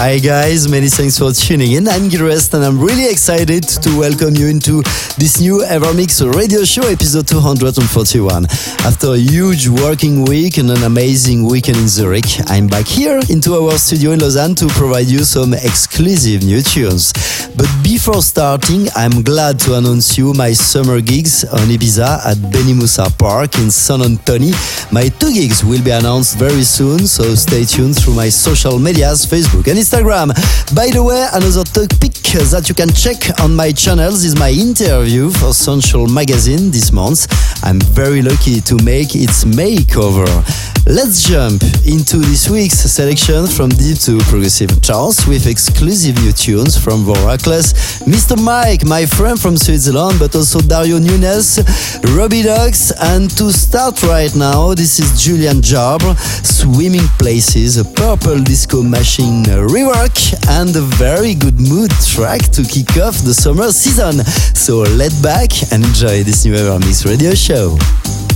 Hi guys, many thanks for tuning in. I'm Gil Everest and I'm really excited to welcome you into this new Evermix radio show episode 241. After a huge working week and an amazing weekend in Zurich, I'm back here into our studio in Lausanne to provide you some exclusive new tunes. But before starting, I'm glad to announce you my summer gigs on Ibiza at Benimussa Park in San Antonio. My two gigs will be announced very soon, so stay tuned through my social medias, Facebook and Instagram. By the way, another topic that you can check on my channels is my interview for Central Magazine this month. I'm very lucky to make its makeover. Let's jump into this week's selection from deep to progressive charts with exclusive new tunes from Voraclus, Mr. Mike, my friend from Switzerland, but also Dario Nunez, Robbie Dogs, and to start right now, this is Julian Job, Swimming Places, a purple disco machine rework, and a very good mood track to kick off the summer season. So let back and enjoy this new Evermix radio show.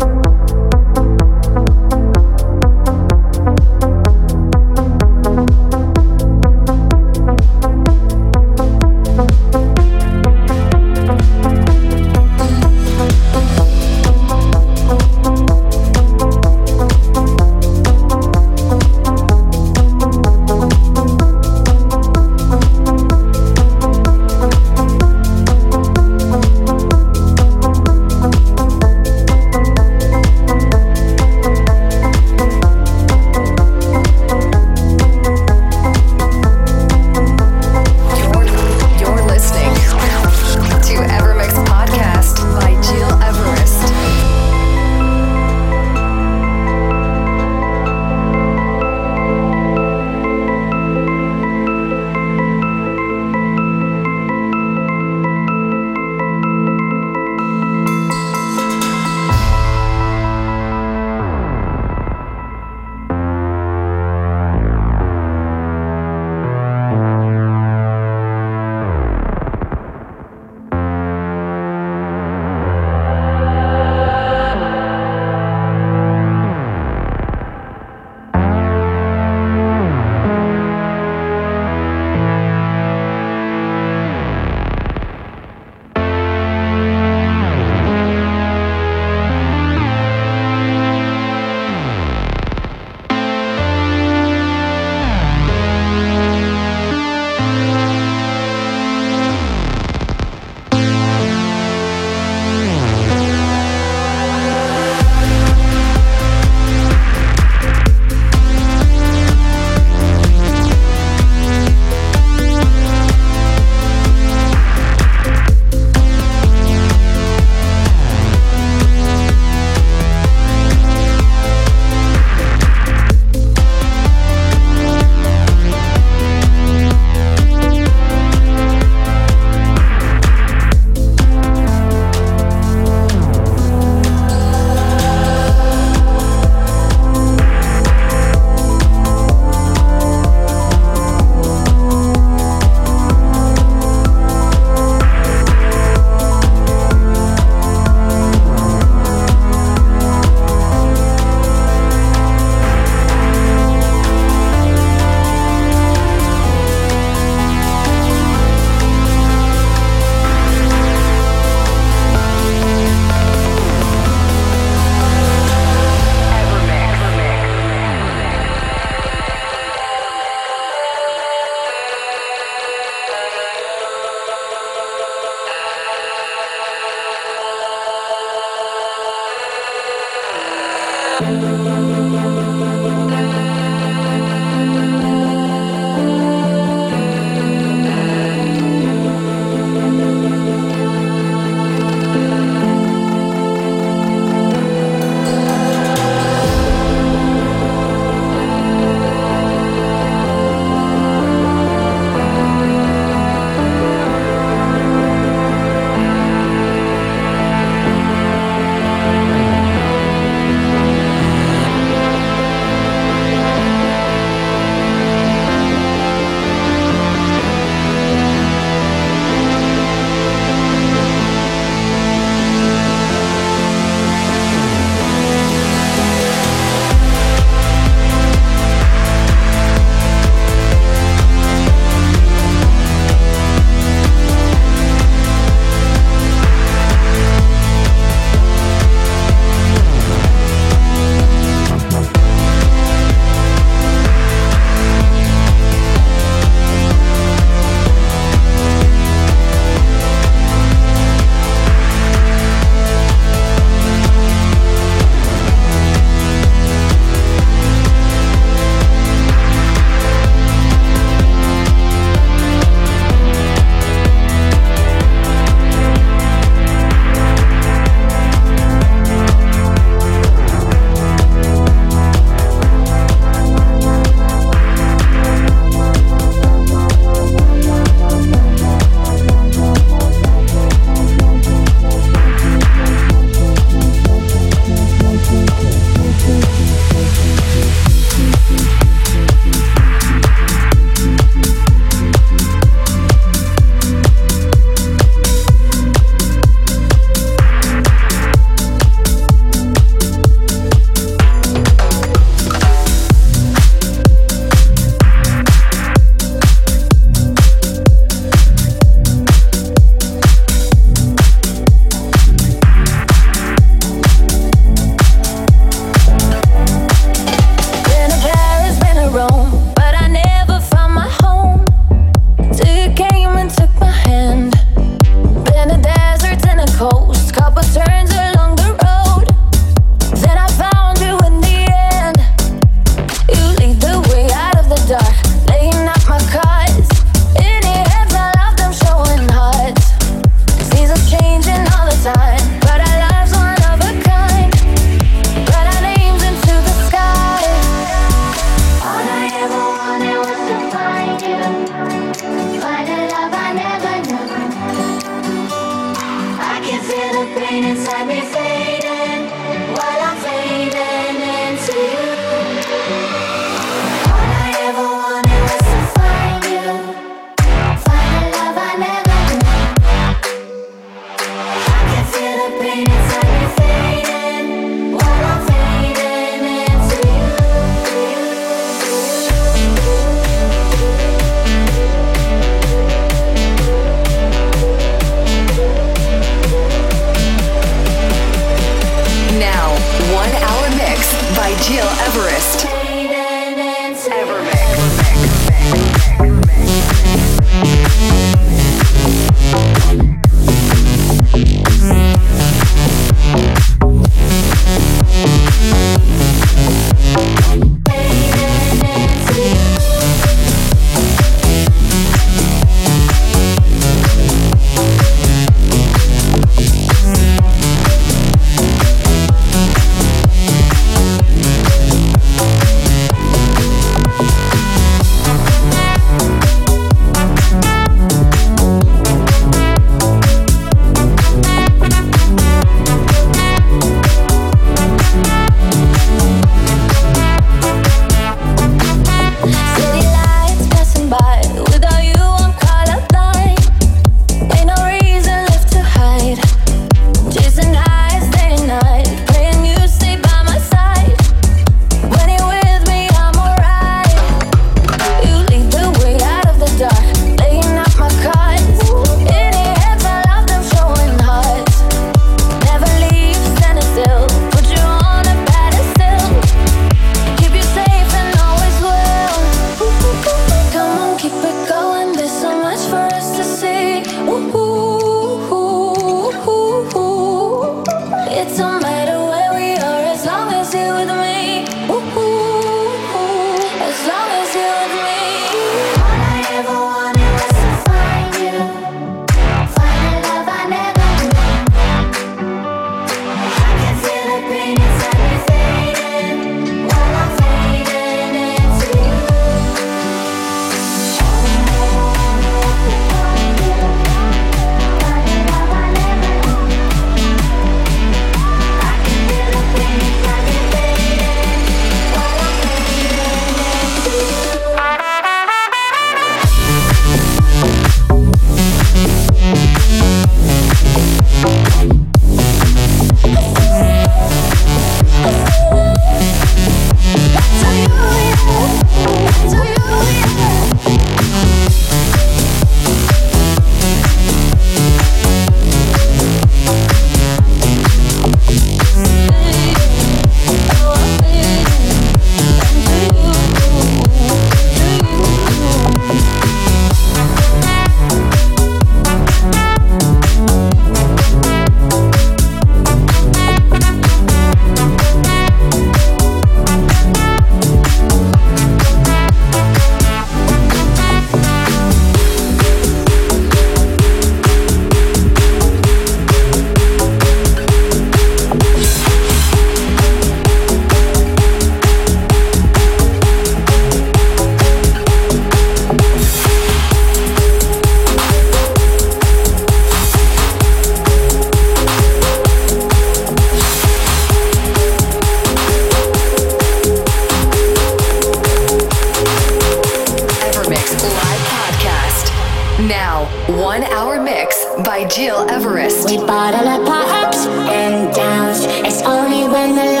when the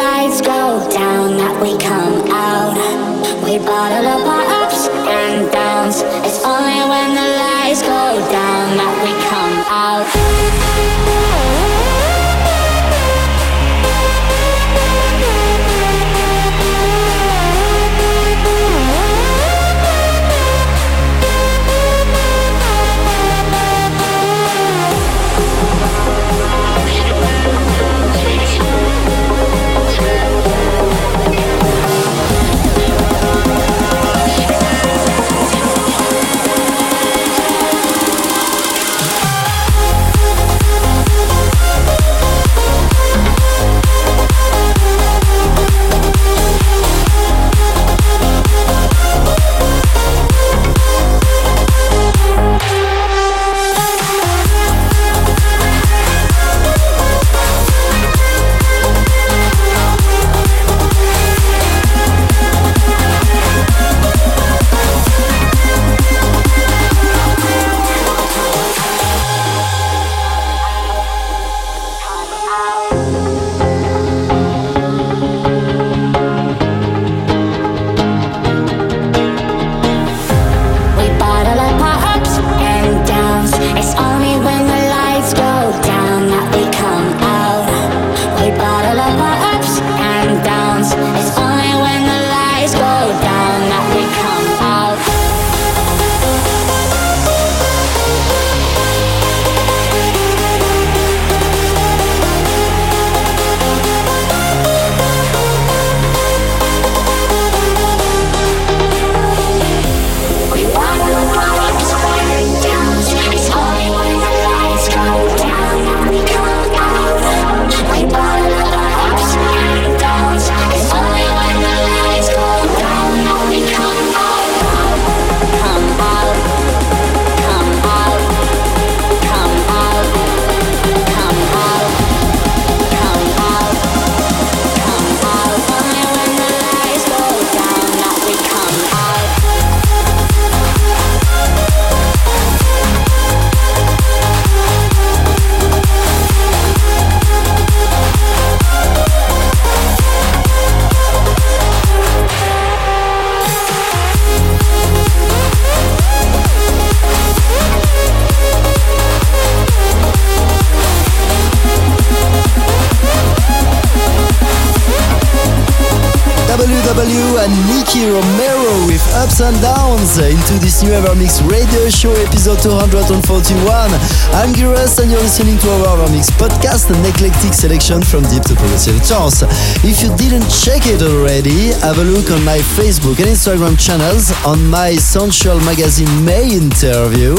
show episode 241. I'm Gires and you're listening to our Evermix podcast, an eclectic selection from deep to progressive trance. If you didn't check it already, have a look on my Facebook and Instagram channels on my Sensual Magazine May interview.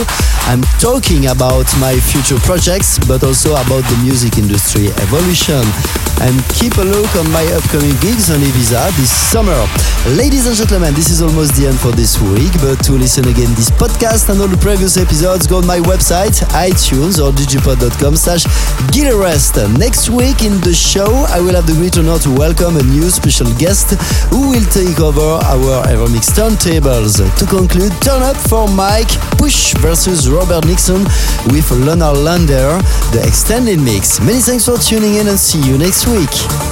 I'm talking about my future projects, but also about the music industry evolution. And keep a look on my upcoming gigs on Ibiza this summer. Ladies and gentlemen, this is almost the end for this week, but to listen again this podcast and all the previous episodes, go on my website, iTunes or digipod.com slash gileverest. Next week in the show, I will have the great honor to welcome a new special guest who will take over our Evermix turntables. To conclude, turn up for Mike Push versus Robert Nickson with Lunar Lander, the extended mix. Many thanks for tuning in and see you next week. Podcast